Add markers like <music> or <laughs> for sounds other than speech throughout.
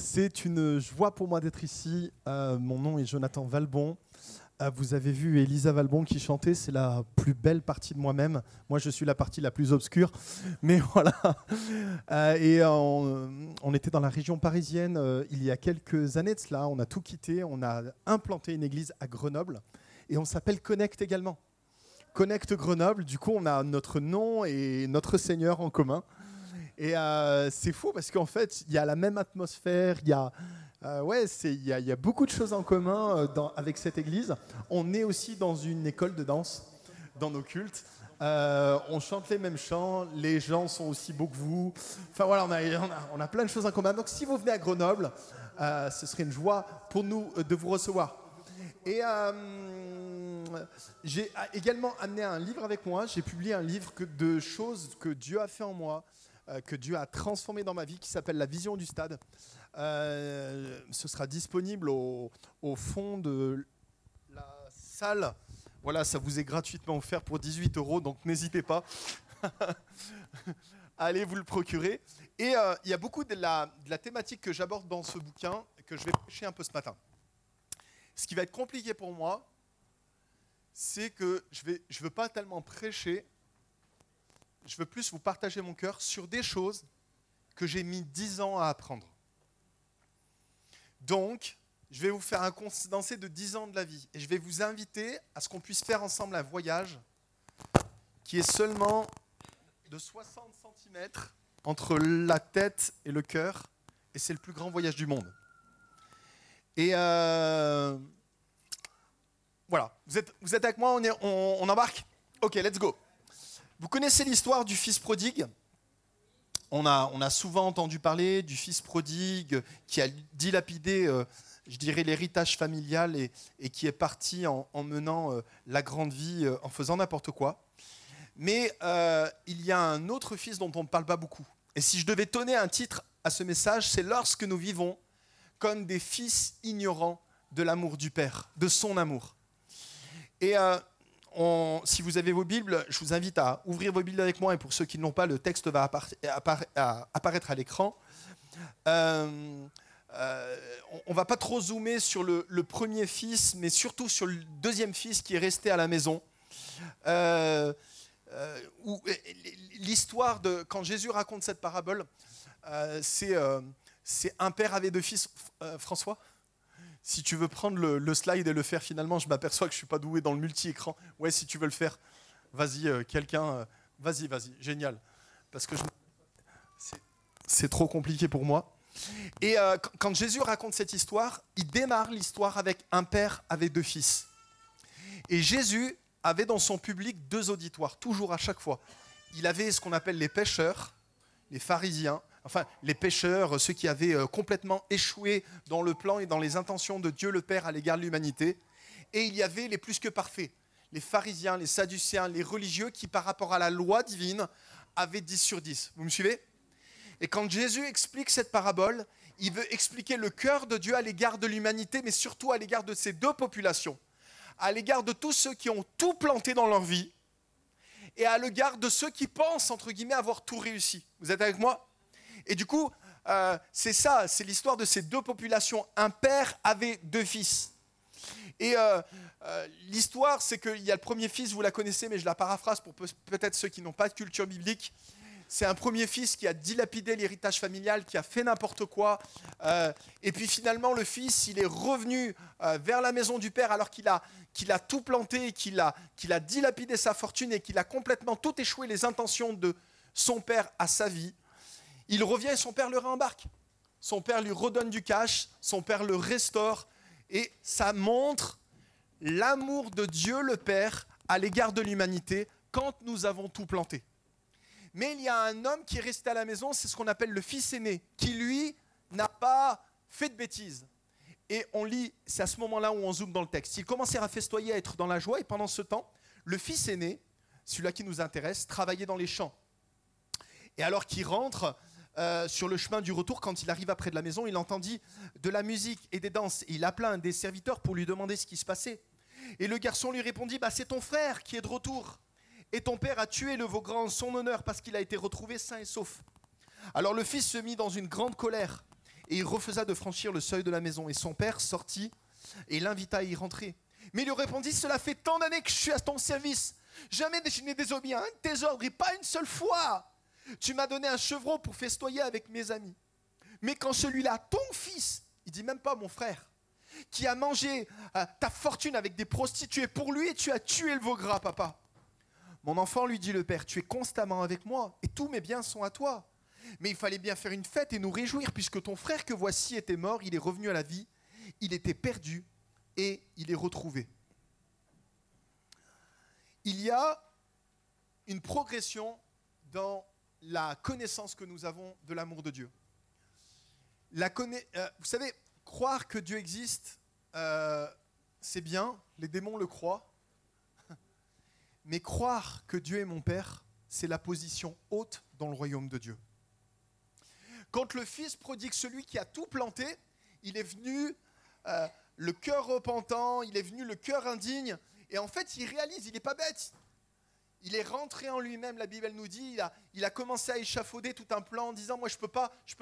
C'est une joie pour moi d'être ici. Euh, mon nom est Jonathan Valbon. Euh, vous avez vu Elisa Valbon qui chantait, c'est la plus belle partie de moi-même. Moi, je suis la partie la plus obscure. <laughs> Mais voilà. Euh, et on, était dans la région parisienne il y a quelques années de cela. On a tout quitté. On a implanté une église à Grenoble. Et on s'appelle Connect également. Connect Grenoble. Du coup, on a notre nom et notre Seigneur en commun. Et euh, c'est fou parce qu'en fait, il y a la même atmosphère, il y a, euh, ouais, il y, a, beaucoup de choses en commun euh, avec cette église. On est aussi dans une école de danse, dans nos cultes. on chante les mêmes chants, les gens sont aussi beaux que vous. Enfin voilà, on a, on a, plein de choses en commun. Donc si vous venez à Grenoble, ce serait une joie pour nous de vous recevoir. Et j'ai également amené un livre avec moi. J'ai publié un livre de choses que Dieu a fait en moi, que Dieu a transformé dans ma vie, qui s'appelle La Vision du Stade. Euh, ce sera disponible au, fond de la salle. Voilà, ça vous est gratuitement offert pour 18 euros, donc n'hésitez pas. <laughs> Allez vous le procurer. Et euh, il y a beaucoup de la, de la thématique que j'aborde dans ce bouquin que je vais prêcher un peu ce matin. Ce qui va être compliqué pour moi, c'est que je ne je veux pas tellement prêcher je veux plus vous partager mon cœur sur des choses que j'ai mis dix ans à apprendre. Donc, je vais vous faire un condensé de dix ans de la vie et je vais vous inviter à ce qu'on puisse faire ensemble un voyage qui est seulement de 60 cm entre la tête et le cœur et c'est le plus grand voyage du monde. Et euh, voilà, vous êtes, avec moi, on embarque? Ok, let's go. Vous connaissez l'histoire du fils prodigue? On a, souvent entendu parler du fils prodigue qui a dilapidé, euh, je dirais, l'héritage familial et, qui est parti en, menant euh, la grande vie, euh, en faisant n'importe quoi. Mais il y a un autre fils dont on ne parle pas beaucoup. Et si je devais donner un titre à ce message, c'est lorsque nous vivons comme des fils ignorants de l'amour du Père, de son amour. Et si vous avez vos Bibles, je vous invite à ouvrir vos Bibles avec moi. Et pour ceux qui ne l'ont pas, le texte va apparaître à l'écran. Euh, euh, on ne va pas trop zoomer sur le, premier fils, mais surtout sur le deuxième fils qui est resté à la maison. Euh, l'histoire de quand Jésus raconte cette parabole, c'est un père avait deux fils. François si tu veux prendre le, slide et le faire finalement, je m'aperçois que je ne suis pas doué dans le multi-écran. Ouais, si tu veux le faire, vas-y, euh, quelqu'un, euh, vas-y, vas-y, génial. Parce que c'est trop compliqué pour moi. Et euh, quand Jésus raconte cette histoire, il démarre l'histoire avec un père avec deux fils. Et Jésus avait dans son public deux auditoires, toujours à chaque fois. Il avait ce qu'on appelle les pêcheurs, les pharisiens, enfin les pécheurs, ceux qui avaient euh, complètement échoué dans le plan et dans les intentions de Dieu le Père à l'égard de l'humanité. Et il y avait les plus que parfaits, les pharisiens, les sadducéens, les religieux qui par rapport à la loi divine avaient 10 sur 10. Vous me suivez? Et quand Jésus explique cette parabole, il veut expliquer le cœur de Dieu à l'égard de l'humanité, mais surtout à l'égard de ces deux populations, à l'égard de tous ceux qui ont tout planté dans leur vie, et à l'égard de ceux qui pensent, entre guillemets, avoir tout réussi. Vous êtes avec moi? Et du coup, euh, c'est ça, c'est l'histoire de ces deux populations. Un père avait deux fils. Et euh, euh, l'histoire, c'est qu'il y a le premier fils, vous la connaissez, mais je la paraphrase pour peut-être ceux qui n'ont pas de culture biblique. C'est un premier fils qui a dilapidé l'héritage familial, qui a fait n'importe quoi. et puis finalement, le fils, il est revenu vers la maison du père alors qu'il a, qu'il a tout planté, qu'il a, qu'il a dilapidé sa fortune et qu'il a complètement tout échoué les intentions de son père à sa vie. Il revient et son père le réembarque. Son père lui redonne du cash, son père le restaure, et ça montre l'amour de Dieu le Père à l'égard de l'humanité quand nous avons tout planté. Mais il y a un homme qui est resté à la maison, c'est ce qu'on appelle le fils aîné, qui lui n'a pas fait de bêtises. Et on lit, c'est à ce moment-là où on zoome dans le texte. Il commençait à festoyer, à être dans la joie, et pendant ce temps, le fils aîné, celui-là qui nous intéresse, travaillait dans les champs. Et alors qu'il rentre, euh, sur le chemin du retour, quand il arriva près de la maison, il entendit de la musique et des danses. il appela un des serviteurs pour lui demander ce qui se passait. Et le garçon lui répondit bah, C'est ton frère qui est de retour. Et ton père a tué le veau grand en son honneur parce qu'il a été retrouvé sain et sauf. Alors le fils se mit dans une grande colère et il refusa de franchir le seuil de la maison. Et son père sortit et l'invita à y rentrer. Mais il lui répondit, cela fait tant d'années que je suis à ton service. Jamais je n'ai désobéi à un de tes ordres et pas une seule fois. Tu m'as donné un chevreau pour festoyer avec mes amis. Mais quand celui-là, ton fils, il dit même pas mon frère, qui a mangé euh, ta fortune avec des prostituées pour lui, et tu as tué le veau gras, papa. Mon enfant, lui dit le père, tu es constamment avec moi, et tous mes biens sont à toi. Mais il fallait bien faire une fête et nous réjouir, puisque ton frère que voici était mort, il est revenu à la vie, il était perdu, et il est retrouvé. Il y a une progression dans la connaissance que nous avons de l'amour de Dieu. La euh, vous savez, croire que Dieu existe, euh, c'est bien, les démons le croient, <laughs> mais croire que Dieu est mon Père, c'est la position haute dans le royaume de Dieu. Quand le Fils prodigue celui qui a tout planté, il est venu euh, le cœur repentant, il est venu le cœur indigne, et en fait il réalise, il n'est pas bête, il est rentré en lui-même, la Bible nous dit, il a, commencé à échafauder tout un plan en disant, moi je ne peux,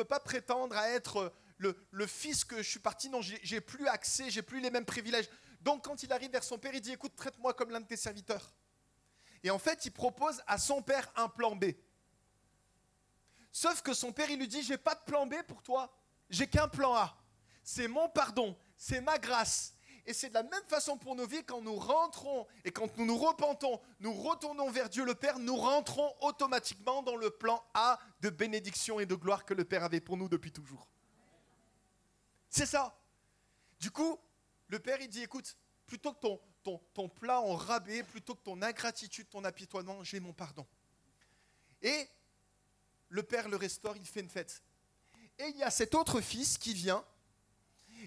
pas, prétendre à être le, fils que je suis parti, non, j'ai plus accès, j'ai plus les mêmes privilèges. Donc quand il arrive vers son père, il dit, écoute, traite-moi comme l'un de tes serviteurs. Et en fait, il propose à son père un plan B. Sauf que son père, il lui dit, j'ai pas de plan B pour toi, j'ai qu'un plan A. C'est mon pardon, c'est ma grâce, et c'est de la même façon pour nos vies, quand nous rentrons et quand nous nous repentons, nous retournons vers Dieu le Père, nous rentrons automatiquement dans le plan A de bénédiction et de gloire que le Père avait pour nous depuis toujours. C'est ça. Du coup, le Père, il dit, écoute, plutôt que ton, ton, plat en rabais, plutôt que ton ingratitude, ton apitoiement, j'ai mon pardon. Et le Père le restaure, il fait une fête. Et il y a cet autre fils qui vient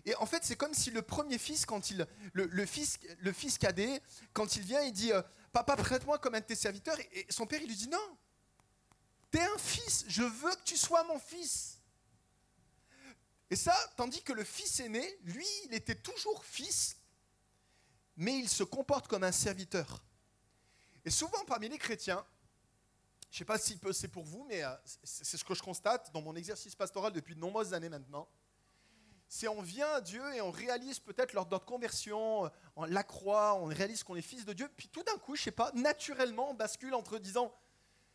et en fait, c'est comme si le premier fils, quand il, le, fils, cadet, quand il vient, il dit euh, Papa, prête-moi comme un de tes serviteurs. Et son père, il lui dit Non, t'es un fils, je veux que tu sois mon fils. Et ça, tandis que le fils aîné, lui, il était toujours fils, mais il se comporte comme un serviteur. Et souvent, parmi les chrétiens, je ne sais pas si c'est pour vous, mais euh, c'est ce que je constate dans mon exercice pastoral depuis de nombreuses années maintenant c'est on vient à Dieu et on réalise peut-être lors de notre conversion, on la croix, on réalise qu'on est fils de Dieu, puis tout d'un coup, je sais pas, naturellement, on bascule entre disant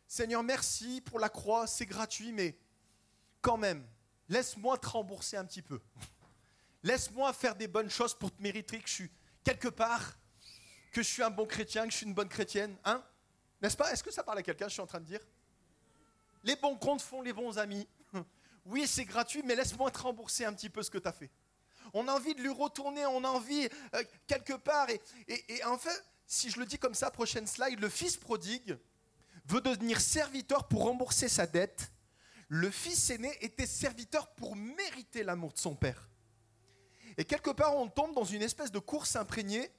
Seigneur, merci pour la croix, c'est gratuit, mais quand même, laisse-moi te rembourser un petit peu. Laisse-moi faire des bonnes choses pour te mériter que je suis quelque part, que je suis un bon chrétien, que je suis une bonne chrétienne. Hein? N'est-ce pas? Est-ce que ça parle à quelqu'un, je suis en train de dire? Les bons comptes font les bons amis oui, c'est gratuit, mais laisse-moi te rembourser un petit peu ce que tu as fait. On a envie de lui retourner, on a envie euh, quelque part. Et, et, en fait, si je le dis comme ça, prochaine slide, le fils prodigue veut devenir serviteur pour rembourser sa dette. Le fils aîné était serviteur pour mériter l'amour de son père. Et quelque part, on tombe dans une espèce de course imprégnée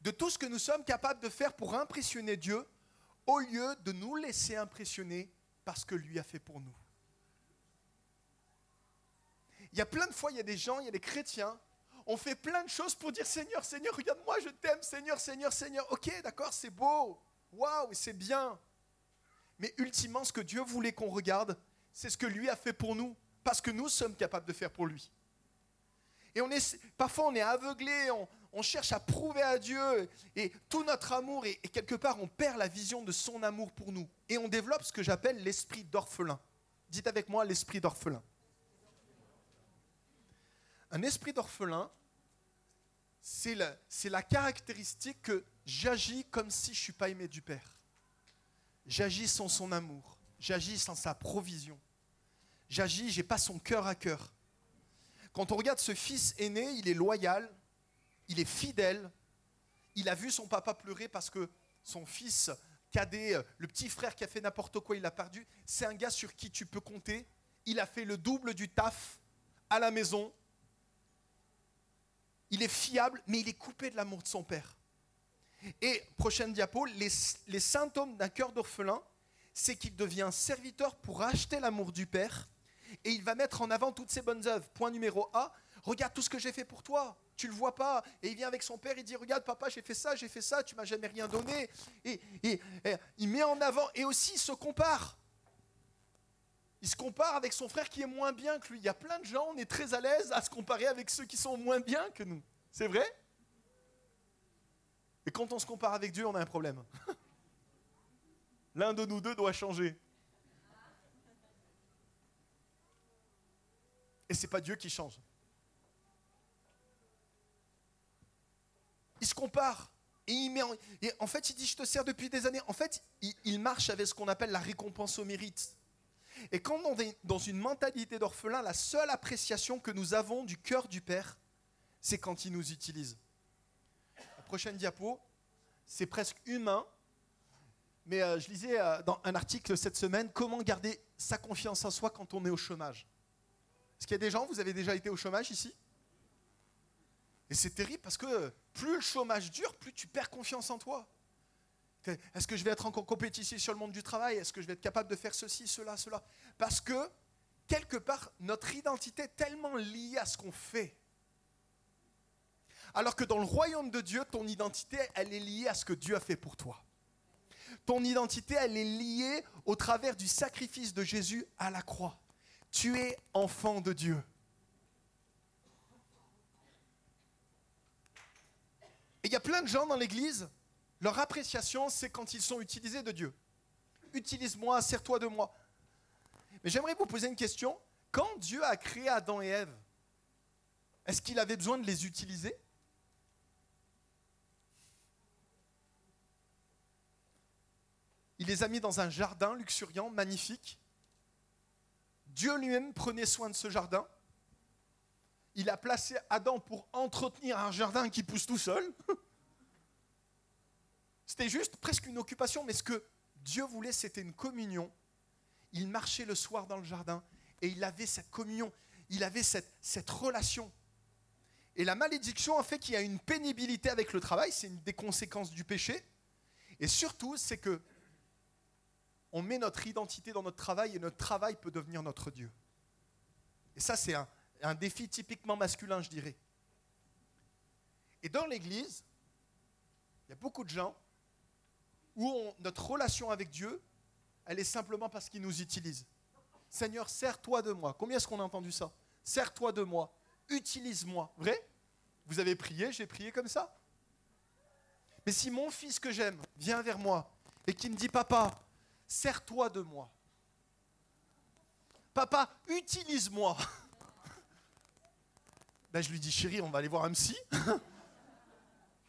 de tout ce que nous sommes capables de faire pour impressionner Dieu, au lieu de nous laisser impressionner par ce que lui a fait pour nous. Il y a plein de fois, il y a des gens, il y a des chrétiens, on fait plein de choses pour dire Seigneur, Seigneur, regarde-moi, je t'aime, Seigneur, Seigneur, Seigneur. Ok, d'accord, c'est beau, waouh, c'est bien. Mais ultimement, ce que Dieu voulait qu'on regarde, c'est ce que lui a fait pour nous, parce que nous sommes capables de faire pour lui. Et on est, parfois, on est aveuglé, on, cherche à prouver à Dieu, et tout notre amour, et quelque part, on perd la vision de son amour pour nous. Et on développe ce que j'appelle l'esprit d'orphelin. Dites avec moi l'esprit d'orphelin. Un esprit d'orphelin, c'est la, caractéristique que j'agis comme si je ne suis pas aimé du Père. J'agis sans son amour. J'agis sans sa provision. J'agis, j'ai pas son cœur à cœur. Quand on regarde ce fils aîné, il est loyal, il est fidèle. Il a vu son papa pleurer parce que son fils cadet, le petit frère qui a fait n'importe quoi, il l'a perdu. C'est un gars sur qui tu peux compter. Il a fait le double du taf à la maison il est fiable, mais il est coupé de l'amour de son père. Et prochaine diapo, les, symptômes d'un cœur d'orphelin, c'est qu'il devient serviteur pour acheter l'amour du père et il va mettre en avant toutes ses bonnes œuvres. Point numéro A, regarde tout ce que j'ai fait pour toi. Tu le vois pas. Et il vient avec son père, il dit Regarde, papa, j'ai fait ça, j'ai fait ça, tu m'as jamais rien donné. Et, il met en avant et aussi il se compare. Il se compare avec son frère qui est moins bien que lui. Il y a plein de gens, on est très à l'aise à se comparer avec ceux qui sont moins bien que nous. C'est vrai? Et quand on se compare avec Dieu, on a un problème. <laughs> L'un de nous deux doit changer. Et c'est pas Dieu qui change. Il se compare. Et, il met en, fait, il dit, je te sers depuis des années. En fait, il marche avec ce qu'on appelle la récompense au mérite. Et quand on est dans une mentalité d'orphelin, la seule appréciation que nous avons du cœur du Père, c'est quand il nous utilise. La prochaine diapo, c'est presque humain, mais euh, je lisais euh, dans un article cette semaine, comment garder sa confiance en soi quand on est au chômage. Est-ce qu'il y a des gens, vous avez déjà été au chômage ici? Et c'est terrible parce que plus le chômage dure, plus tu perds confiance en toi. Est-ce que je vais être encore compétitif sur le monde du travail? Est-ce que je vais être capable de faire ceci, cela, cela? Parce que, quelque part, notre identité est tellement liée à ce qu'on fait. Alors que dans le royaume de Dieu, ton identité, elle est liée à ce que Dieu a fait pour toi. Ton identité, elle est liée au travers du sacrifice de Jésus à la croix. Tu es enfant de Dieu. Et il y a plein de gens dans l'Église, leur appréciation, c'est quand ils sont utilisés de Dieu. Utilise-moi, sers-toi de moi. Mais j'aimerais vous poser une question. Quand Dieu a créé Adam et Ève, est-ce qu'il avait besoin de les utiliser? Il les a mis dans un jardin luxuriant, magnifique. Dieu lui-même prenait soin de ce jardin. Il a placé Adam pour entretenir un jardin qui pousse tout seul. <laughs> C'était juste presque une occupation, mais ce que Dieu voulait, c'était une communion. Il marchait le soir dans le jardin et il avait cette communion, il avait cette, cette relation. Et la malédiction a fait qu'il y a une pénibilité avec le travail, c'est une des conséquences du péché. Et surtout, c'est que on met notre identité dans notre travail et notre travail peut devenir notre Dieu. Et ça, c'est un, un défi typiquement masculin, je dirais. Et dans l'Église, il y a beaucoup de gens où notre relation avec Dieu, elle est simplement parce qu'il nous utilise. Seigneur, sers-toi de moi. Combien est-ce qu'on a entendu ça? Sers-toi de moi. Utilise-moi. Vrai? Vous avez prié, j'ai prié comme ça? Mais si mon fils que j'aime vient vers moi et qui me dit, papa, sers-toi de moi. Papa, utilise-moi. <laughs> Ben, je lui dis, chérie, on va aller voir un <laughs> psy.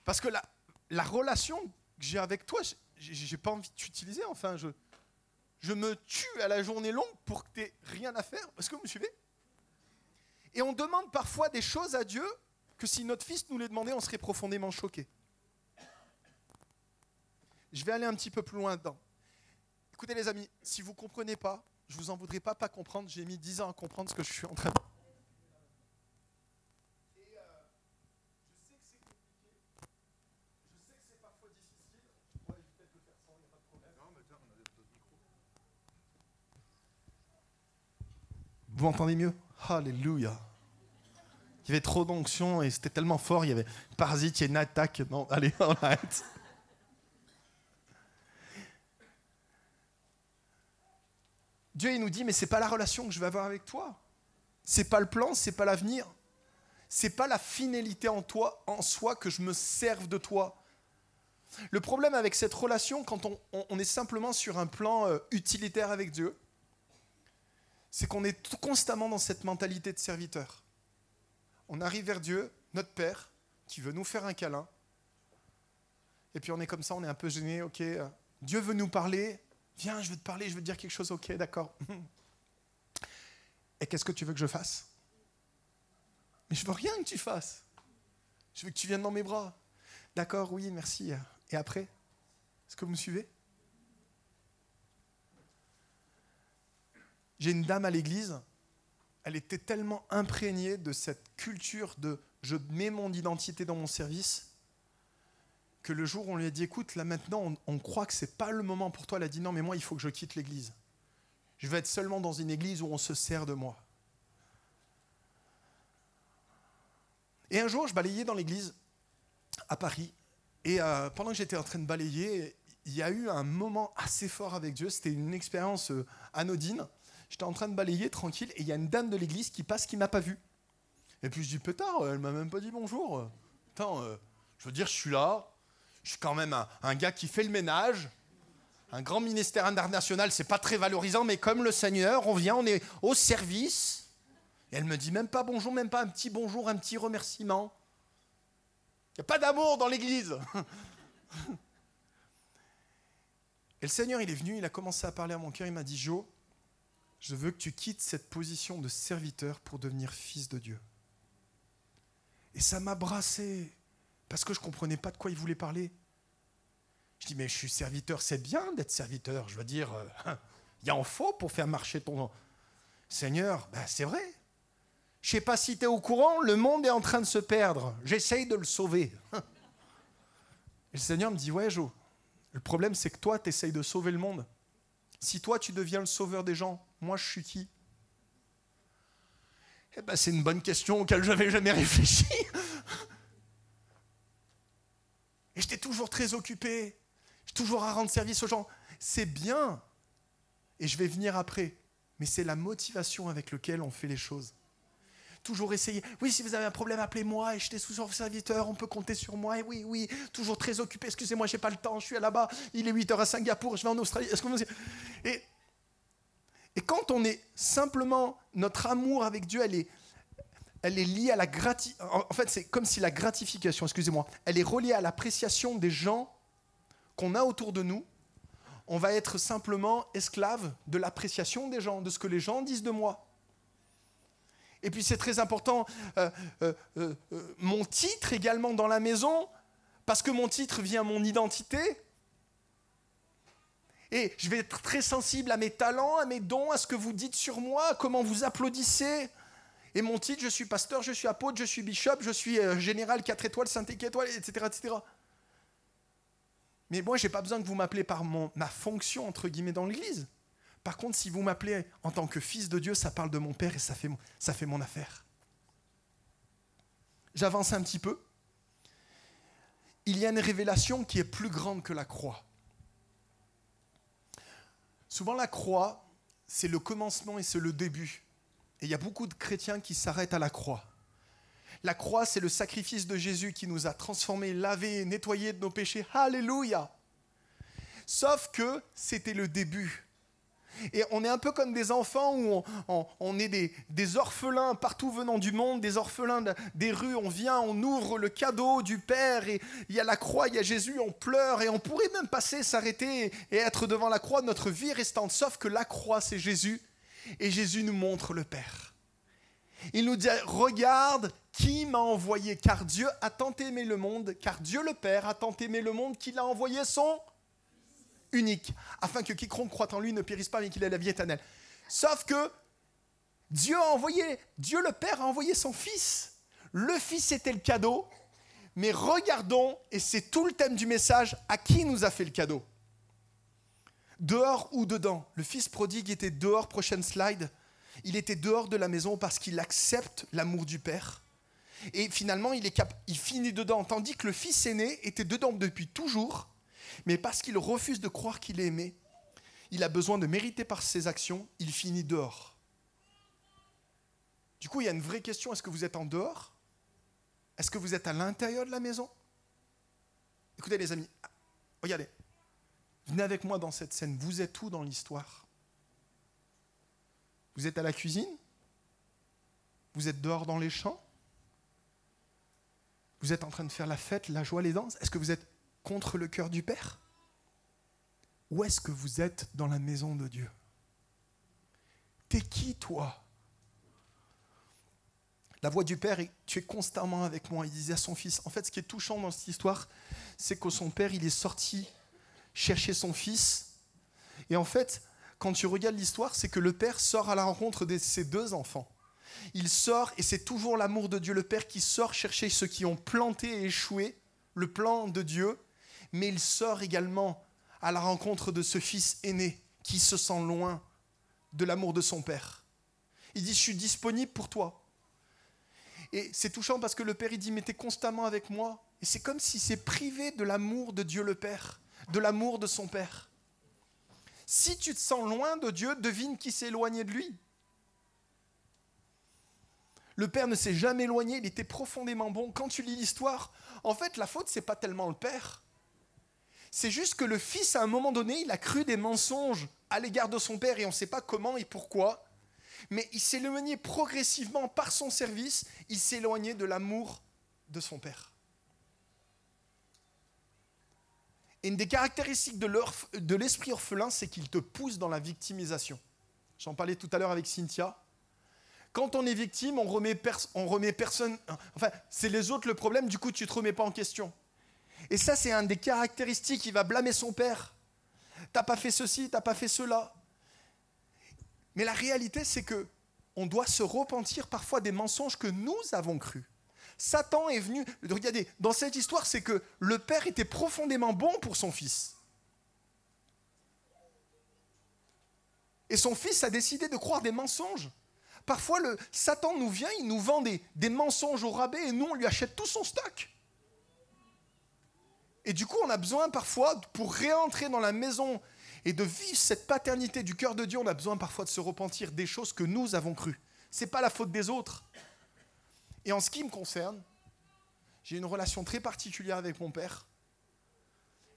Parce que la, la relation que j'ai avec toi, j'ai pas envie de t'utiliser. Enfin, je, je me tue à la journée longue pour que tu rien à faire. Est-ce que vous me suivez? Et on demande parfois des choses à Dieu que si notre fils nous les demandait, on serait profondément choqué. Je vais aller un petit peu plus loin dedans. Écoutez les amis, si vous ne comprenez pas, je vous en voudrais pas pas comprendre. J'ai mis 10 ans à comprendre ce que je suis en train de Vous m'entendez mieux? Alléluia. Il y avait trop d'onction et c'était tellement fort, il y avait parasite, il y a une attaque. Non, allez, <laughs> on arrête. Dieu, il nous dit, mais c'est pas la relation que je vais avoir avec toi. C'est pas le plan, c'est pas l'avenir. C'est pas la finalité en toi, en soi, que je me serve de toi. Le problème avec cette relation, quand on, est simplement sur un plan euh, utilitaire avec Dieu, c'est qu'on est constamment dans cette mentalité de serviteur. On arrive vers Dieu, notre Père, qui veut nous faire un câlin. Et puis on est comme ça, on est un peu gêné, ok. Euh, Dieu veut nous parler, viens, je veux te parler, je veux te dire quelque chose, ok, d'accord. <laughs> Et qu'est-ce que tu veux que je fasse? Mais je veux rien que tu fasses. Je veux que tu viennes dans mes bras. D'accord, oui, merci. Et après Est-ce que vous me suivez? J'ai une dame à l'église, elle était tellement imprégnée de cette culture de je mets mon identité dans mon service que le jour où on lui a dit écoute, là maintenant on, croit que c'est pas le moment pour toi, elle a dit non, mais moi il faut que je quitte l'église. Je vais être seulement dans une église où on se sert de moi. Et un jour, je balayais dans l'église à Paris. Et euh, pendant que j'étais en train de balayer, il y a eu un moment assez fort avec Dieu. C'était une expérience euh, anodine J'étais en train de balayer tranquille et il y a une dame de l'église qui passe qui m'a pas vu. Et puis je dis pétard, elle m'a même pas dit bonjour. Attends, euh, je veux dire, je suis là, je suis quand même un, gars qui fait le ménage. Un grand ministère international, c'est pas très valorisant, mais comme le Seigneur, on vient, on est au service. Et elle me dit même pas bonjour, même pas un petit bonjour, un petit remerciement. Il n'y a pas d'amour dans l'église. <laughs> Et le Seigneur, il est venu, il a commencé à parler à mon cœur, il m'a dit, Jo, je veux que tu quittes cette position de serviteur pour devenir fils de Dieu. Et ça m'a brassé, parce que je ne comprenais pas de quoi il voulait parler. Je dis, mais je suis serviteur, c'est bien d'être serviteur. Je veux dire, euh, <laughs> il y en faux pour faire marcher ton Seigneur. Ben, c'est vrai. Je ne sais pas si tu es au courant, le monde est en train de se perdre. J'essaye de le sauver. <laughs> Et le Seigneur me dit, ouais, Jo, le problème c'est que toi, tu essayes de sauver le monde. Si toi, tu deviens le sauveur des gens, moi, je suis qui? Eh ben, c'est une bonne question auquel je n'avais jamais réfléchi. <laughs> Et j'étais toujours très occupé, toujours à rendre service aux gens. C'est bien, et je vais venir après, mais c'est la motivation avec laquelle on fait les choses. Toujours essayer. Oui, si vous avez un problème, appelez-moi et j'étais sous serviteur, on peut compter sur moi. Et oui, oui, toujours très occupé. Excusez-moi, j'ai pas le temps, je suis là-bas. Il est 8 heures à Singapour, je vais en Australie. Est-ce que vous... et, et quand on est simplement, notre amour avec Dieu, elle est, elle est liée à la gratification. En fait, c'est comme si la gratification, excusez-moi, elle est reliée à l'appréciation des gens qu'on a autour de nous. On va être simplement esclave de l'appréciation des gens, de ce que les gens disent de moi. Et puis c'est très important, euh, euh, euh, mon titre également dans la maison, parce que mon titre vient à mon identité. Et je vais être très sensible à mes talents, à mes dons, à ce que vous dites sur moi, comment vous applaudissez. Et mon titre, je suis pasteur, je suis apôtre, je suis bishop, je suis général 4 étoiles, 5 étoiles, etc. etc. Mais moi, je n'ai pas besoin que vous m'appelez par mon, ma fonction, entre guillemets, dans l'Église. Par contre, si vous m'appelez en tant que fils de Dieu, ça parle de mon Père et ça fait, ça fait mon affaire. J'avance un petit peu. Il y a une révélation qui est plus grande que la croix. Souvent, la croix, c'est le commencement et c'est le début. Et il y a beaucoup de chrétiens qui s'arrêtent à la croix. La croix, c'est le sacrifice de Jésus qui nous a transformés, lavés, nettoyés de nos péchés. Alléluia. Sauf que c'était le début. Et on est un peu comme des enfants où on, est des, orphelins partout venant du monde, des orphelins des rues. On vient, on ouvre le cadeau du Père et il y a la croix, il y a Jésus, on pleure et on pourrait même passer, s'arrêter et être devant la croix de notre vie restante. Sauf que la croix, c'est Jésus et Jésus nous montre le Père. Il nous dit, regarde qui m'a envoyé, car Dieu a tant aimé le monde, car Dieu le Père a tant aimé le monde qu'il a envoyé son unique, afin que quiconque croit en lui ne périsse pas, mais qu'il ait la vie éternelle. Sauf que Dieu a envoyé, Dieu le Père a envoyé son Fils. Le Fils était le cadeau, mais regardons, et c'est tout le thème du message, à qui nous a fait le cadeau Dehors ou dedans Le fils prodigue était dehors, prochaine slide. Il était dehors de la maison parce qu'il accepte l'amour du Père. Et finalement, il, est il finit dedans, tandis que le fils aîné était dedans depuis toujours, mais parce qu'il refuse de croire qu'il est aimé, il a besoin de mériter par ses actions, il finit dehors. Du coup, il y a une vraie question, est-ce que vous êtes en dehors? Est-ce que vous êtes à l'intérieur de la maison? Écoutez les amis, regardez, Venez avec moi dans cette scène. Vous êtes où dans l'histoire? Vous êtes à la cuisine? Vous êtes dehors dans les champs? Vous êtes en train de faire la fête, la joie, les danses? Est-ce que vous êtes contre le cœur du Père? Ou est-ce que vous êtes dans la maison de Dieu? T'es qui toi? La voix du Père, tu es constamment avec moi. Il disait à son fils. En fait, ce qui est touchant dans cette histoire, c'est que son Père, il est sorti chercher son fils. Et en fait, quand tu regardes l'histoire, c'est que le Père sort à la rencontre de ses deux enfants. Il sort, et c'est toujours l'amour de Dieu, le Père qui sort chercher ceux qui ont planté et échoué le plan de Dieu, mais il sort également à la rencontre de ce fils aîné qui se sent loin de l'amour de son Père. Il dit, je suis disponible pour toi. Et c'est touchant parce que le Père, il dit, mais tu es constamment avec moi. Et c'est comme si c'est privé de l'amour de Dieu le Père de l'amour de son Père. Si tu te sens loin de Dieu, devine qui s'est éloigné de lui. Le père ne s'est jamais éloigné, il était profondément bon. Quand tu lis l'histoire, en fait, la faute, c'est pas tellement le père. C'est juste que le fils, à un moment donné, il a cru des mensonges à l'égard de son père et on ne sait pas comment et pourquoi. Mais il s'est éloigné progressivement par son service, il s'est éloigné de l'amour de son père. Et une des caractéristiques de l'esprit orphelin, c'est qu'il te pousse dans la victimisation. J'en parlais tout à l'heure avec Cynthia. Quand on est victime, on remet, on remet personne. Enfin, c'est les autres le problème, du coup, tu ne te remets pas en question. Et ça, c'est un des caractéristiques. Il va blâmer son père. T'as pas fait ceci, t'as pas fait cela. Mais la réalité, c'est que on doit se repentir parfois des mensonges que nous avons crus. Satan est venu. Regardez, dans cette histoire, c'est que le père était profondément bon pour son fils. Et son fils a décidé de croire des mensonges. Parfois, Satan nous vient, il nous vend des mensonges au rabais et nous, on lui achète tout son stock. Et du coup, on a besoin parfois, pour réentrer dans la maison et de vivre cette paternité du cœur de Dieu, on a besoin parfois de se repentir des choses que nous avons crues. Ce n'est pas la faute des autres. Et en ce qui me concerne, j'ai une relation très particulière avec mon père.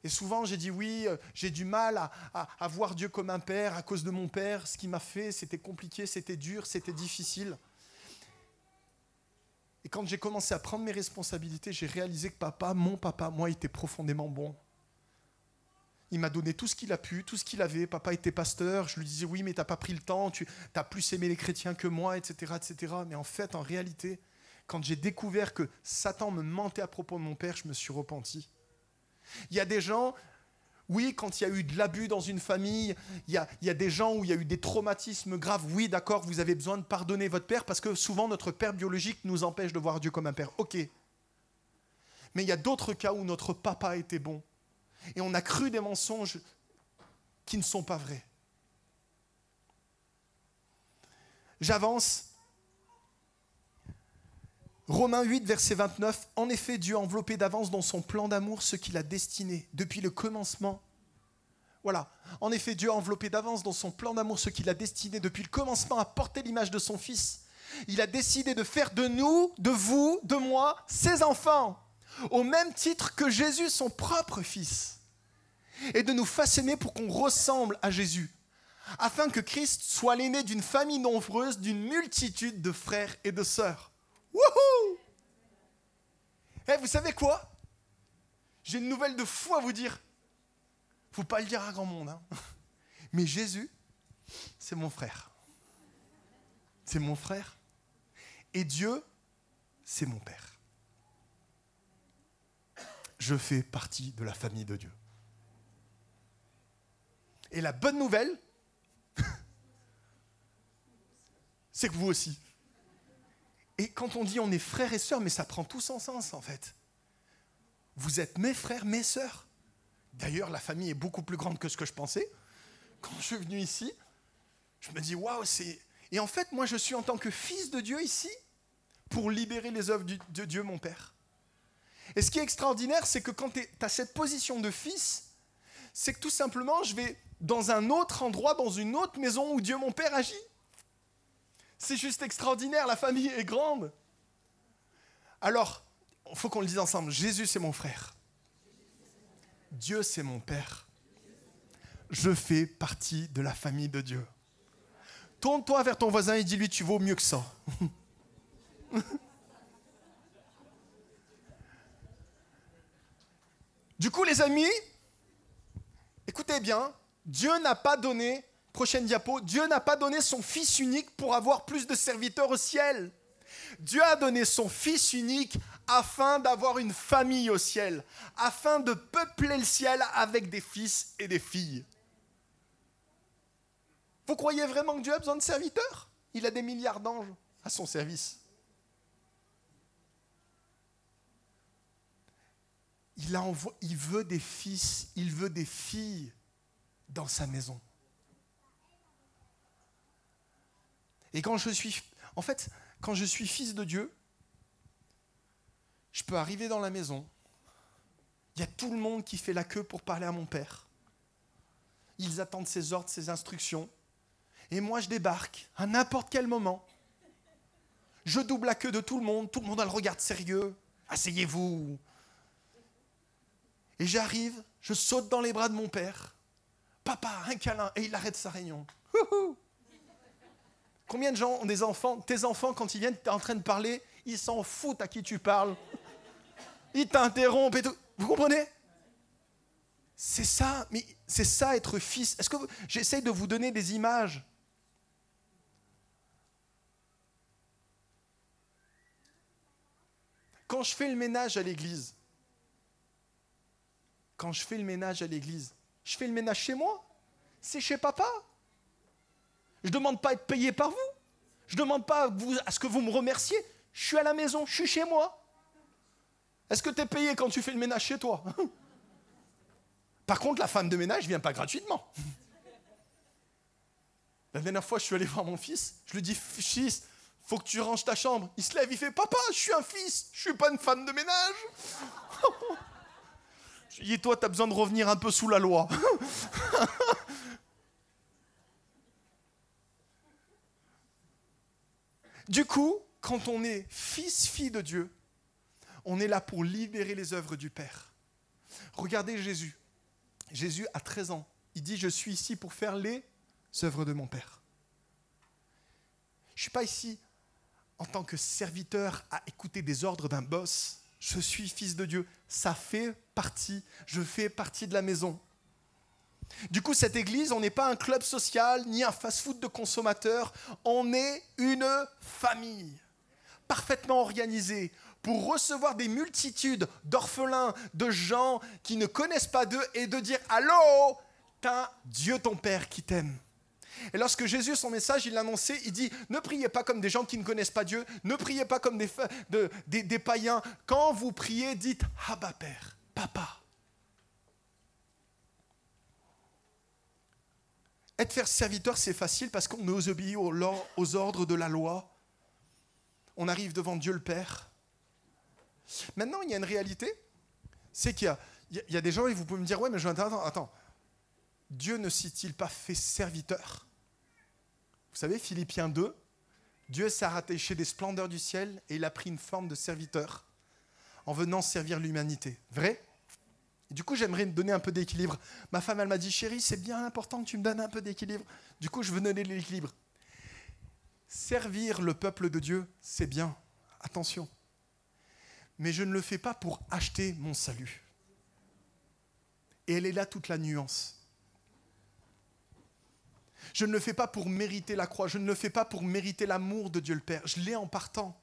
Et souvent, j'ai dit oui, euh, j'ai du mal à, à, voir Dieu comme un père à cause de mon père. Ce qu'il m'a fait, c'était compliqué, c'était dur, c'était difficile. Et quand j'ai commencé à prendre mes responsabilités, j'ai réalisé que papa, mon papa, moi, était profondément bon. Il m'a donné tout ce qu'il a pu, tout ce qu'il avait. Papa était pasteur. Je lui disais oui, mais tu n'as pas pris le temps. Tu as plus aimé les chrétiens que moi, etc., etc. Mais en fait, en réalité, quand j'ai découvert que Satan me mentait à propos de mon père, je me suis repenti. Il y a des gens, oui, quand il y a eu de l'abus dans une famille, il y, a, des gens où il y a eu des traumatismes graves. Oui, d'accord, vous avez besoin de pardonner votre père parce que souvent notre père biologique nous empêche de voir Dieu comme un père. Ok. Mais il y a d'autres cas où notre papa était bon. Et on a cru des mensonges qui ne sont pas vrais. J'avance. Romains 8, verset 29. En effet, Dieu a enveloppé d'avance dans son plan d'amour ce qu'il a destiné depuis le commencement. Voilà. En effet, Dieu a enveloppé d'avance dans son plan d'amour ce qu'il a destiné depuis le commencement à porter l'image de son Fils. Il a décidé de faire de nous, de vous, de moi, ses enfants, au même titre que Jésus, son propre Fils, et de nous façonner pour qu'on ressemble à Jésus, afin que Christ soit l'aîné d'une famille nombreuse, d'une multitude de frères et de sœurs. Wouhou Eh, vous savez quoi? J'ai une nouvelle de fou à vous dire. Faut pas le dire à grand monde, hein. <laughs> mais Jésus, c'est mon frère. C'est mon frère. Et Dieu, c'est mon Père. Je fais partie de la famille de Dieu. Et la bonne nouvelle, <laughs> c'est que vous aussi. Et quand on dit on est frères et sœurs, mais ça prend tout son sens en fait. Vous êtes mes frères, mes sœurs. D'ailleurs, la famille est beaucoup plus grande que ce que je pensais. Quand je suis venu ici, je me dis waouh, c'est. Et en fait, moi, je suis en tant que fils de Dieu ici pour libérer les œuvres de Dieu, mon Père. Et ce qui est extraordinaire, c'est que quand tu as cette position de fils, c'est que tout simplement, je vais dans un autre endroit, dans une autre maison où Dieu, mon Père, agit. C'est juste extraordinaire, la famille est grande. Alors, il faut qu'on le dise ensemble, Jésus c'est mon frère. Dieu c'est mon Père. Je fais partie de la famille de Dieu. Tourne-toi vers ton voisin et dis-lui, tu vaux mieux que ça. <laughs> du coup, les amis, écoutez bien, Dieu n'a pas donné Prochaine diapo. Dieu n'a pas donné son Fils unique pour avoir plus de serviteurs au ciel. Dieu a donné son Fils unique afin d'avoir une famille au ciel, afin de peupler le ciel avec des fils et des filles. Vous croyez vraiment que Dieu a besoin de serviteurs? Il a des milliards d'anges à son service. Il, a il veut des fils, il veut des filles dans sa maison. Et quand je suis, en fait, quand je suis fils de Dieu, je peux arriver dans la maison. Il y a tout le monde qui fait la queue pour parler à mon père. ils attendent ses ordres, ses instructions. Et moi, je débarque à n'importe quel moment. Je double la queue de tout le monde, tout le monde a le regard sérieux. Asseyez-vous. Et j'arrive, je saute dans les bras de mon père. Papa, un câlin, et il arrête sa réunion. Combien de gens ont des enfants Tes enfants, quand ils viennent, tu es en train de parler, ils s'en foutent à qui tu parles. Ils t'interrompent et tout. Vous comprenez? C'est ça, mais c'est ça être fils. Est-ce que j'essaye de vous donner des images? Quand je fais le ménage à l'église, quand je fais le ménage à l'église, je fais le ménage chez moi? C'est chez papa? Je ne demande pas à être payé par vous. Je ne demande pas à, ce que vous me remerciez. Je suis à la maison, je suis chez moi. Est-ce que tu es payé quand tu fais le ménage chez toi? <laughs> Par contre, la femme de ménage ne vient pas gratuitement. <laughs> La dernière fois, je suis allé voir mon fils. Je lui dis, fils, faut que tu ranges ta chambre. Il se lève, il fait, papa, je suis un fils, je suis pas une femme de ménage. <laughs> je lui toi, tu as besoin de revenir un peu sous la loi. Du coup, quand on est fils, fille de Dieu, on est là pour libérer les œuvres du Père. Regardez Jésus. Jésus a 13 ans. Il dit, je suis ici pour faire les œuvres de mon Père. Je ne suis pas ici en tant que serviteur à écouter des ordres d'un boss. Je suis fils de Dieu. Ça fait partie. Je fais partie de la maison. Du coup, cette église, on n'est pas un club social ni un fast-food de consommateurs, on est une famille parfaitement organisée pour recevoir des multitudes d'orphelins, de gens qui ne connaissent pas Dieu et de dire Allô, t'as Dieu ton Père qui t'aime. Et lorsque Jésus, son message, il l'annonçait, il dit Ne priez pas comme des gens qui ne connaissent pas Dieu, ne priez pas comme des païens. Quand vous priez, dites Abba Père, Papa. Être serviteur, c'est facile parce qu'on obéit aux, aux ordres de la loi. On arrive devant Dieu le Père. Maintenant, il y a une réalité, c'est qu'il y, a des gens, et vous pouvez me dire, ouais, mais je attends, attends, Dieu ne s'est-il pas fait serviteur? Vous savez, Philippiens 2, Dieu s'est rattaché des splendeurs du ciel et il a pris une forme de serviteur en venant servir l'humanité. Vrai? Du coup, j'aimerais me donner un peu d'équilibre. Ma femme, elle m'a dit, chérie, c'est bien important que tu me donnes un peu d'équilibre. Du coup, je veux donner l'équilibre. Servir le peuple de Dieu, c'est bien. Attention. Mais je ne le fais pas pour acheter mon salut. Et elle est là toute la nuance. Je ne le fais pas pour mériter la croix, je ne le fais pas pour mériter l'amour de Dieu le Père. Je l'ai en partant.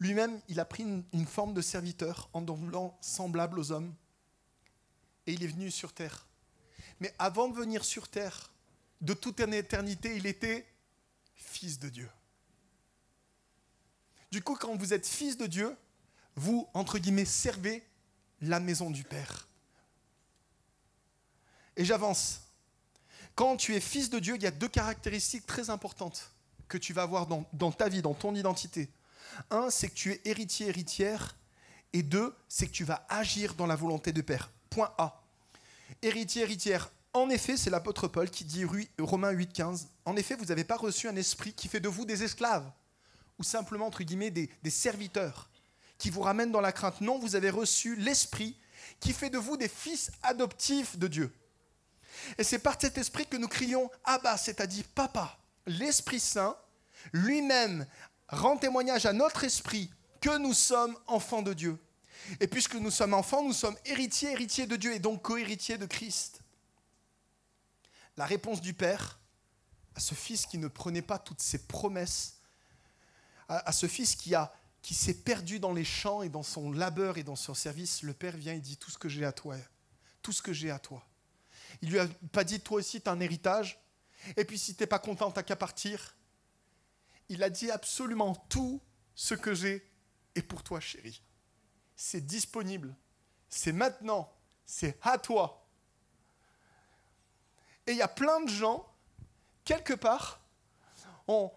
Lui-même, il a pris une, forme de serviteur en devenant semblable aux hommes. Et il est venu sur terre. Mais avant de venir sur terre, de toute une éternité, il était fils de Dieu. Du coup, quand vous êtes fils de Dieu, vous, entre guillemets, servez la maison du Père. Et j'avance. Quand tu es fils de Dieu, il y a deux caractéristiques très importantes que tu vas avoir dans, dans ta vie, dans ton identité. Un, c'est que tu es héritier, héritière. Et deux, c'est que tu vas agir dans la volonté de Père. Point A. Héritier, héritière. En effet, c'est l'apôtre Paul qui dit Romains 8, 15. En effet, vous n'avez pas reçu un esprit qui fait de vous des esclaves ou simplement, entre guillemets, des, des serviteurs qui vous ramènent dans la crainte. Non, vous avez reçu l'esprit qui fait de vous des fils adoptifs de Dieu. Et c'est par cet esprit que nous crions Abba, c'est-à-dire Papa. L'Esprit Saint lui-même rend témoignage à notre esprit que nous sommes enfants de Dieu. Et puisque nous sommes enfants, nous sommes héritiers, héritiers de Dieu et donc co-héritiers de Christ. La réponse du Père à ce fils qui ne prenait pas toutes ses promesses, à, ce fils qui, a, qui s'est perdu dans les champs et dans son labeur et dans son service, le Père vient et dit tout ce que j'ai à toi, tout ce que j'ai à toi. Il lui a pas dit toi aussi tu as un héritage, et puis si tu n'es pas content, tu qu'à partir il a dit absolument tout ce que j'ai est pour toi, chérie. C'est disponible. C'est maintenant. C'est à toi. Et il y a plein de gens, quelque part, on,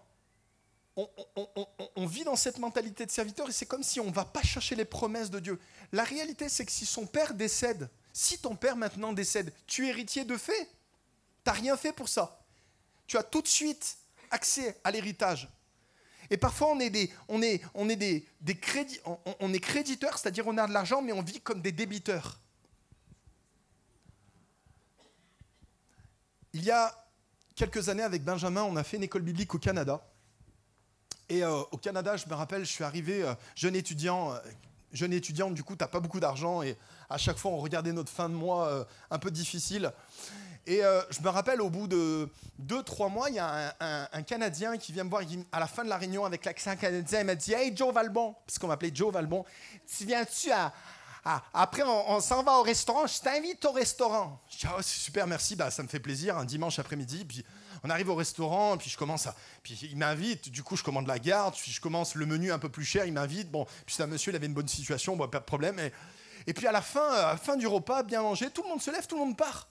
vit dans cette mentalité de serviteur et c'est comme si on ne va pas chercher les promesses de Dieu. La réalité, c'est que si son père décède, si ton père maintenant décède, tu es héritier de fait. Tu n'as rien fait pour ça. Tu as tout de suite accès à l'héritage. Et parfois, on est des, on est, on est des, des on, est créditeur, c'est-à-dire on a de l'argent, mais on vit comme des débiteurs. Il y a quelques années, avec Benjamin, on a fait une école biblique au Canada. Et euh, au Canada, je me rappelle, je suis arrivé euh, jeune étudiant, euh, jeune étudiant, du coup, tu n'as pas beaucoup d'argent, et à chaque fois, on regardait notre fin de mois un peu difficile. Et je me rappelle, au bout de deux, trois mois, il y a un, Canadien qui vient me voir à la fin de la réunion avec l'accent canadien. Il m'a dit Hey Joe Valbon, parce qu'on m'appelait Joe Valbon, tu viens-tu à, après, on, s'en va au restaurant? Je t'invite au restaurant. Je dis, ah c'est super, merci. Bah, ça me fait plaisir. Un dimanche après-midi. Puis on arrive au restaurant, puis je commence à. Puis il m'invite, du coup je commande la garde, puis je commence le menu un peu plus cher, il m'invite. Bon, puis c'est monsieur, il avait une bonne situation, bon, pas de problème. Et, puis à la fin, à la fin du repas, bien mangé, tout le monde se lève, tout le monde part.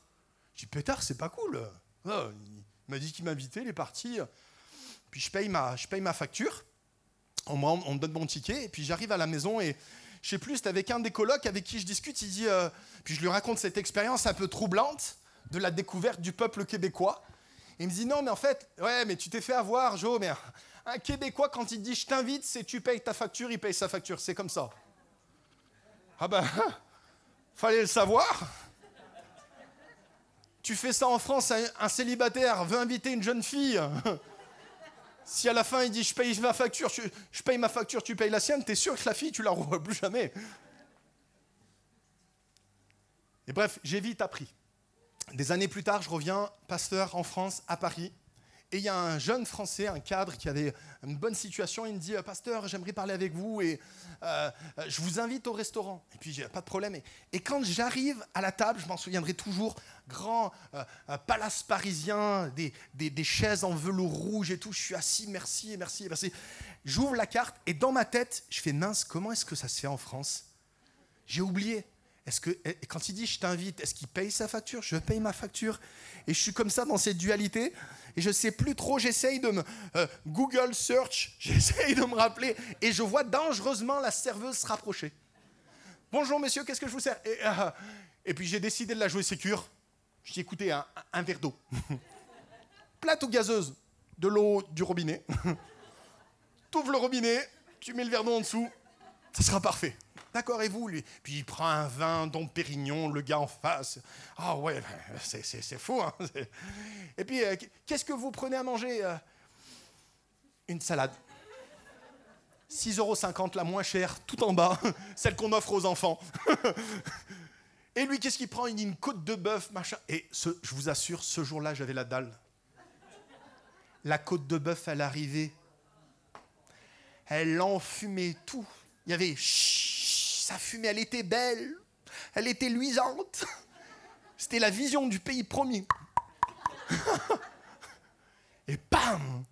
Je dis, pétard, c'est pas cool. Oh, il m'a dit qu'il m'invitait, il est parti. Puis je paye ma, facture, on, on me donne mon ticket, et puis j'arrive à la maison et je sais plus, c'était avec un des colocs avec qui je discute, il dit, euh, puis je lui raconte cette expérience un peu troublante de la découverte du peuple québécois. Il me dit non, mais en fait, ouais, mais tu t'es fait avoir, Joe, mais un Québécois, quand il dit je t'invite, c'est tu payes ta facture, il paye sa facture. C'est comme ça. Ah ben, <laughs> fallait le savoir. Tu fais ça en France, un célibataire veut inviter une jeune fille. <laughs> Si à la fin il dit je paye ma facture, je, paye ma facture, tu payes la sienne, t'es sûr que la fille tu la revois plus jamais. Et bref, j'ai vite appris. Des années plus tard, je reviens pasteur en France, à Paris. Et il y a un jeune Français, un cadre qui avait une bonne situation. Il me dit Pasteur, j'aimerais parler avec vous et euh, je vous invite au restaurant. Et puis, j'ai pas de problème. Et, quand j'arrive à la table, je m'en souviendrai toujours grand euh, palace parisien, des, des, chaises en velours rouge et tout. Je suis assis, merci, merci, merci. J'ouvre la carte et dans ma tête, je fais mince, comment est-ce que ça se fait en France? J'ai oublié. Est-ce que quand il dit je t'invite, est-ce qu'il paye sa facture? Je paye ma facture. Et je suis comme ça dans cette dualité. Et je sais plus trop. J'essaye de me euh, Google search. <laughs> J'essaye de me rappeler. Et je vois dangereusement la serveuse se rapprocher. Bonjour monsieur, qu'est-ce que je vous sers? Et, euh, et, puis j'ai décidé de la jouer sécure. Je dis écoutez, un, un verre d'eau. <laughs> Plate ou gazeuse? De l'eau du robinet. <laughs> tu ouvres le robinet, tu mets le verre d'eau en dessous. Ça sera parfait. D'accord, et vous lui? Puis il prend un vin, dont Pérignon, le gars en face. Ah ouais, <laughs> c'est fou. Hein et puis, euh, qu'est-ce que vous prenez à manger euh? Une salade. 6,50 euros la moins chère, tout en bas, <laughs> celle qu'on offre aux enfants. <laughs> et lui, qu'est-ce qu'il prend? Il dit une côte de bœuf, machin. Et ce, je vous assure, ce jour-là, j'avais la dalle. La côte de bœuf, elle arrivait. Elle enfumait tout. Il y avait sa fumée, elle était belle, elle était luisante. <laughs> C'était la vision du pays promis. <laughs> Et bam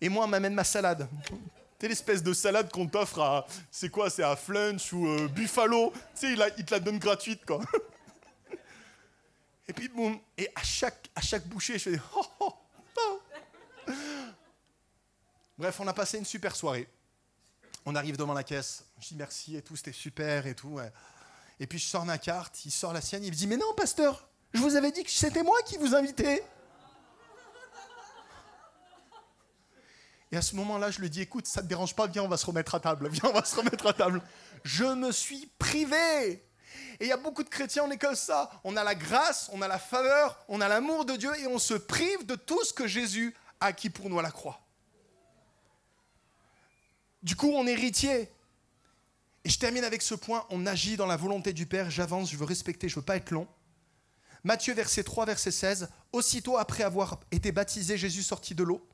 Et moi, on m'amène ma salade. <laughs> C'est l'espèce de salade qu'on t'offre à. C'est quoi C'est à Flunch ou euh, Buffalo Tu sais, il, te la donne gratuite, quoi. Et puis, boum. Et à chaque, à chaque bouchée, je fais. Oh, oh, oh. Bref, on a passé une super soirée. On arrive devant la caisse, je dis merci et tout, c'était super et tout. Et puis je sors ma carte, il sort la sienne, il me dit Mais non, pasteur, je vous avais dit que c'était moi qui vous invitais. Et à ce moment-là, je lui dis Écoute, ça ne te dérange pas, viens, on va se remettre à table. Viens, on va se remettre à table. Je me suis privé. Et il y a beaucoup de chrétiens, on est comme ça. On a la grâce, on a la faveur, on a l'amour de Dieu et on se prive de tout ce que Jésus a acquis pour nous à la croix. Du coup, on est héritier. Et je termine avec ce point, on agit dans la volonté du Père, j'avance, je veux respecter, je ne veux pas être long. Matthieu verset 3, verset 16, Aussitôt après avoir été baptisé, Jésus sortit de l'eau.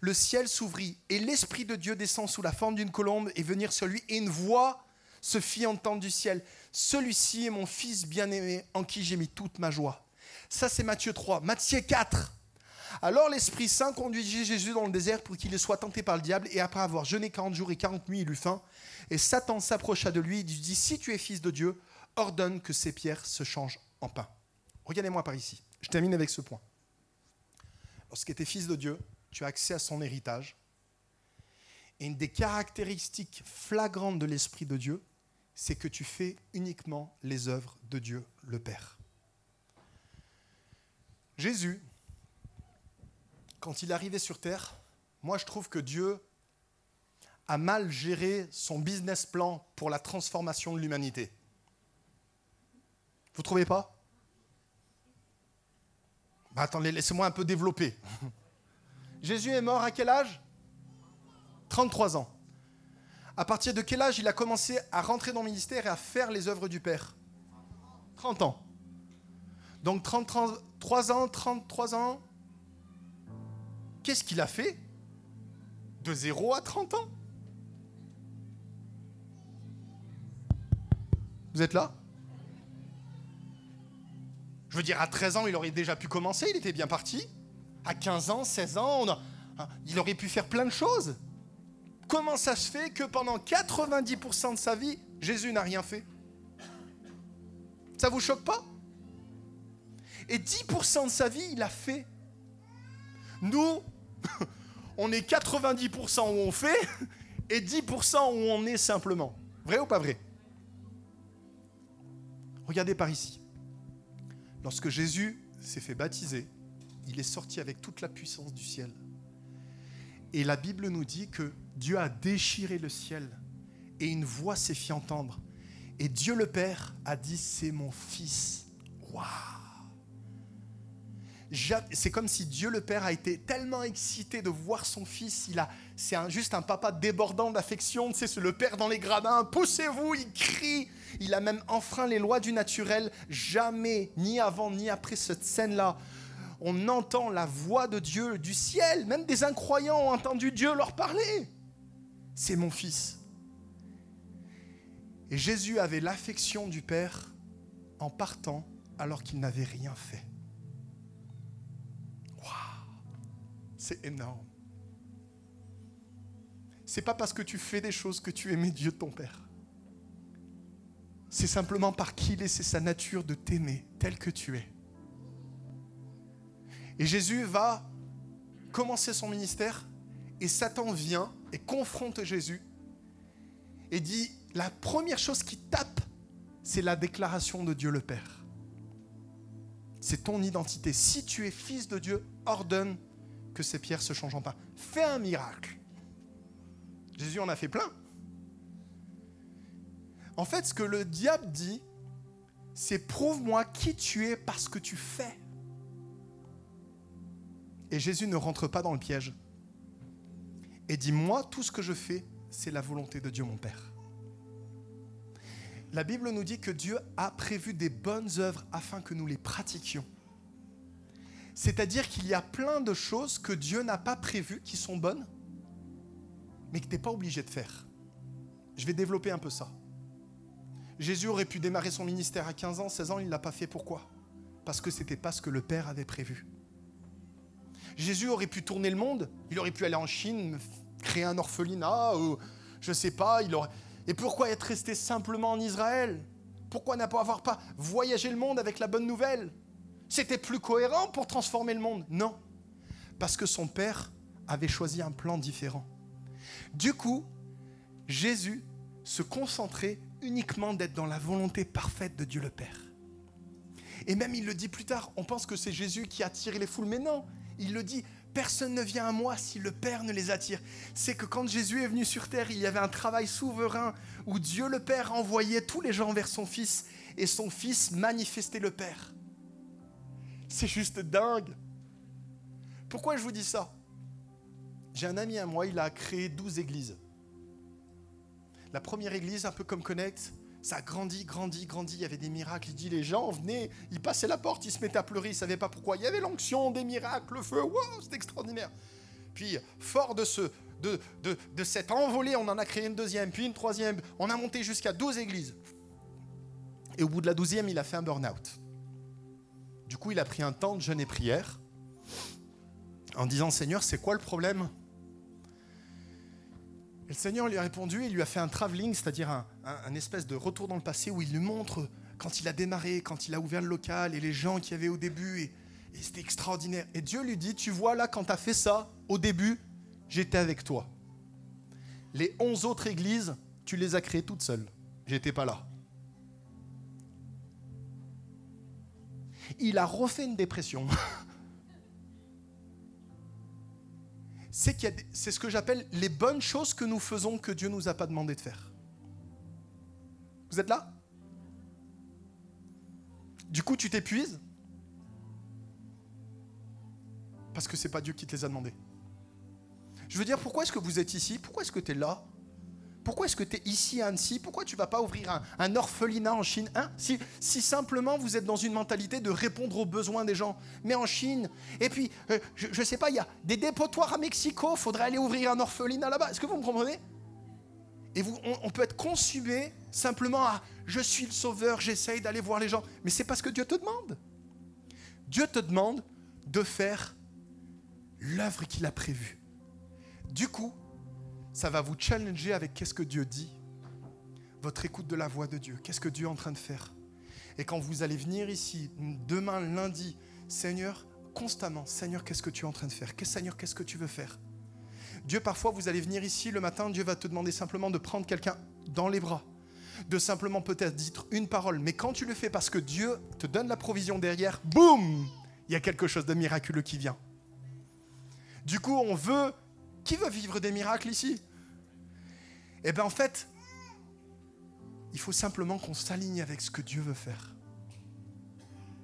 Le ciel s'ouvrit et l'Esprit de Dieu descend sous la forme d'une colombe et venir sur lui. Et une voix se fit entendre du ciel. Celui-ci est mon Fils bien-aimé en qui j'ai mis toute ma joie. Ça c'est Matthieu 3. Matthieu 4. Alors l'Esprit Saint conduisit Jésus dans le désert pour qu'il soit tenté par le diable, et après avoir jeûné 40 jours et 40 nuits, il eut faim. Et Satan s'approcha de lui et lui dit, si tu es fils de Dieu, ordonne que ces pierres se changent en pain. Regardez-moi par ici. Je termine avec ce point. Lorsque tu fils de Dieu, tu as accès à son héritage. Et une des caractéristiques flagrantes de l'Esprit de Dieu, c'est que tu fais uniquement les œuvres de Dieu le Père. Jésus, quand il arrivait sur terre, moi je trouve que Dieu a mal géré son business plan pour la transformation de l'humanité. Vous trouvez pas? Bah, Attendez, laissez-moi un peu développer. <laughs> Jésus est mort à quel âge? 33 ans. À partir de quel âge il a commencé à rentrer dans le ministère et à faire les œuvres du Père? 30 ans. Donc 33 ans, 33 ans. Qu'est-ce qu'il a fait De 0 à 30 ans Vous êtes là Je veux dire, à 13 ans, il aurait déjà pu commencer, il était bien parti. À 15 ans, 16 ans, hein, il aurait pu faire plein de choses. Comment ça se fait que pendant 90% de sa vie, Jésus n'a rien fait? Ça vous choque pas? Et 10% de sa vie, il a fait. Nous, <laughs> on est 90% où on fait et 10% où on est simplement. Vrai ou pas vrai? Regardez par ici. Lorsque Jésus s'est fait baptiser, il est sorti avec toute la puissance du ciel. Et la Bible nous dit que Dieu a déchiré le ciel et une voix s'est fit entendre. Et Dieu le Père a dit, c'est mon fils. Waouh c'est comme si Dieu le Père a été tellement excité de voir son fils. Il a, c'est juste un papa débordant d'affection. C'est le Père dans les gradins. Poussez-vous, il crie. Il a même enfreint les lois du naturel. Jamais, ni avant ni après cette scène-là, on entend la voix de Dieu du ciel. Même des incroyants ont entendu Dieu leur parler. C'est mon fils. Et Jésus avait l'affection du Père en partant alors qu'il n'avait rien fait. C'est énorme. C'est pas parce que tu fais des choses que tu aimais Dieu ton Père. C'est simplement par qui il est, c'est sa nature de t'aimer tel que tu es. Et Jésus va commencer son ministère et Satan vient et confronte Jésus et dit, la première chose qui tape, c'est la déclaration de Dieu le Père. C'est ton identité. Si tu es fils de Dieu, ordonne que ces pierres se changent en pain. Fais un miracle. Jésus en a fait plein. En fait, ce que le diable dit, c'est prouve-moi qui tu es parce que tu fais. Et Jésus ne rentre pas dans le piège. Et dit, moi, tout ce que je fais, c'est la volonté de Dieu mon Père. La Bible nous dit que Dieu a prévu des bonnes œuvres afin que nous les pratiquions. C'est-à-dire qu'il y a plein de choses que Dieu n'a pas prévues qui sont bonnes, mais que tu n'es pas obligé de faire. Je vais développer un peu ça. Jésus aurait pu démarrer son ministère à 15 ans, 16 ans, il ne l'a pas fait. Pourquoi? Parce que ce n'était pas ce que le Père avait prévu. Jésus aurait pu tourner le monde, il aurait pu aller en Chine, créer un orphelinat, ou je ne sais pas. Il aurait... Et pourquoi être resté simplement en Israël? Pourquoi ne pas avoir pas voyagé le monde avec la bonne nouvelle? C'était plus cohérent pour transformer le monde Non. Parce que son Père avait choisi un plan différent. Du coup, Jésus se concentrait uniquement d'être dans la volonté parfaite de Dieu le Père. Et même il le dit plus tard, on pense que c'est Jésus qui a attiré les foules, mais non, il le dit, personne ne vient à moi si le Père ne les attire. C'est que quand Jésus est venu sur terre, il y avait un travail souverain où Dieu le Père envoyait tous les gens vers son Fils et son Fils manifestait le Père. C'est juste dingue. Pourquoi je vous dis ça? J'ai un ami à moi, il a créé 12 églises. La première église, un peu comme Connect, ça a grandi, grandi, grandi. Il y avait des miracles. Il dit les gens venaient, ils passaient la porte, ils se mettaient à pleurer, ils ne savaient pas pourquoi. Il y avait l'onction, des miracles, le feu. Wow, c'est extraordinaire. Puis, fort de, ce, de, de, de cette envolée, on en a créé une deuxième, puis une troisième. On a monté jusqu'à 12 églises. Et au bout de la douzième, il a fait un burn-out. Du coup, il a pris un temps de jeûne et prière en disant Seigneur, c'est quoi le problème? Et le Seigneur lui a répondu, il lui a fait un travelling, c'est-à-dire un, espèce de retour dans le passé où il lui montre quand il a démarré, quand il a ouvert le local et les gens qu'il y avait au début. Et, c'était extraordinaire. Et Dieu lui dit Tu vois, là, quand tu as fait ça, au début, j'étais avec toi. Les 11 autres églises, tu les as créées toutes seules. J'étais pas là. Il a refait une dépression. <laughs> c'est ce que j'appelle les bonnes choses que nous faisons que Dieu nous a pas demandé de faire. Vous êtes là? Du coup, tu t'épuises? Parce que c'est pas Dieu qui te les a demandés. Je veux dire, pourquoi est-ce que vous êtes ici? Pourquoi est-ce que tu es là? Pourquoi est-ce que tu es ici à Annecy? Pourquoi tu vas pas ouvrir un, orphelinat en Chine hein? Si, si, simplement vous êtes dans une mentalité de répondre aux besoins des gens. Mais en Chine, et puis, euh, je ne sais pas, il y a des dépotoirs à Mexico, faudrait aller ouvrir un orphelinat là-bas. Est-ce que vous me comprenez? Et vous, on, peut être consumé simplement à je suis le sauveur, j'essaye d'aller voir les gens. Mais c'est parce que Dieu te demande. Dieu te demande de faire l'œuvre qu'il a prévue. Du coup, ça va vous challenger avec qu'est-ce que Dieu dit, votre écoute de la voix de Dieu, qu'est-ce que Dieu est en train de faire. Et quand vous allez venir ici, demain, lundi, Seigneur, constamment, Seigneur, qu'est-ce que tu es en train de faire? Seigneur, qu'est-ce que tu veux faire? Dieu, parfois, vous allez venir ici le matin, Dieu va te demander simplement de prendre quelqu'un dans les bras, de simplement peut-être dire une parole. Mais quand tu le fais parce que Dieu te donne la provision derrière, boum, il y a quelque chose de miraculeux qui vient. Du coup, on veut qui veut vivre des miracles ici? Eh bien en fait, il faut simplement qu'on s'aligne avec ce que Dieu veut faire.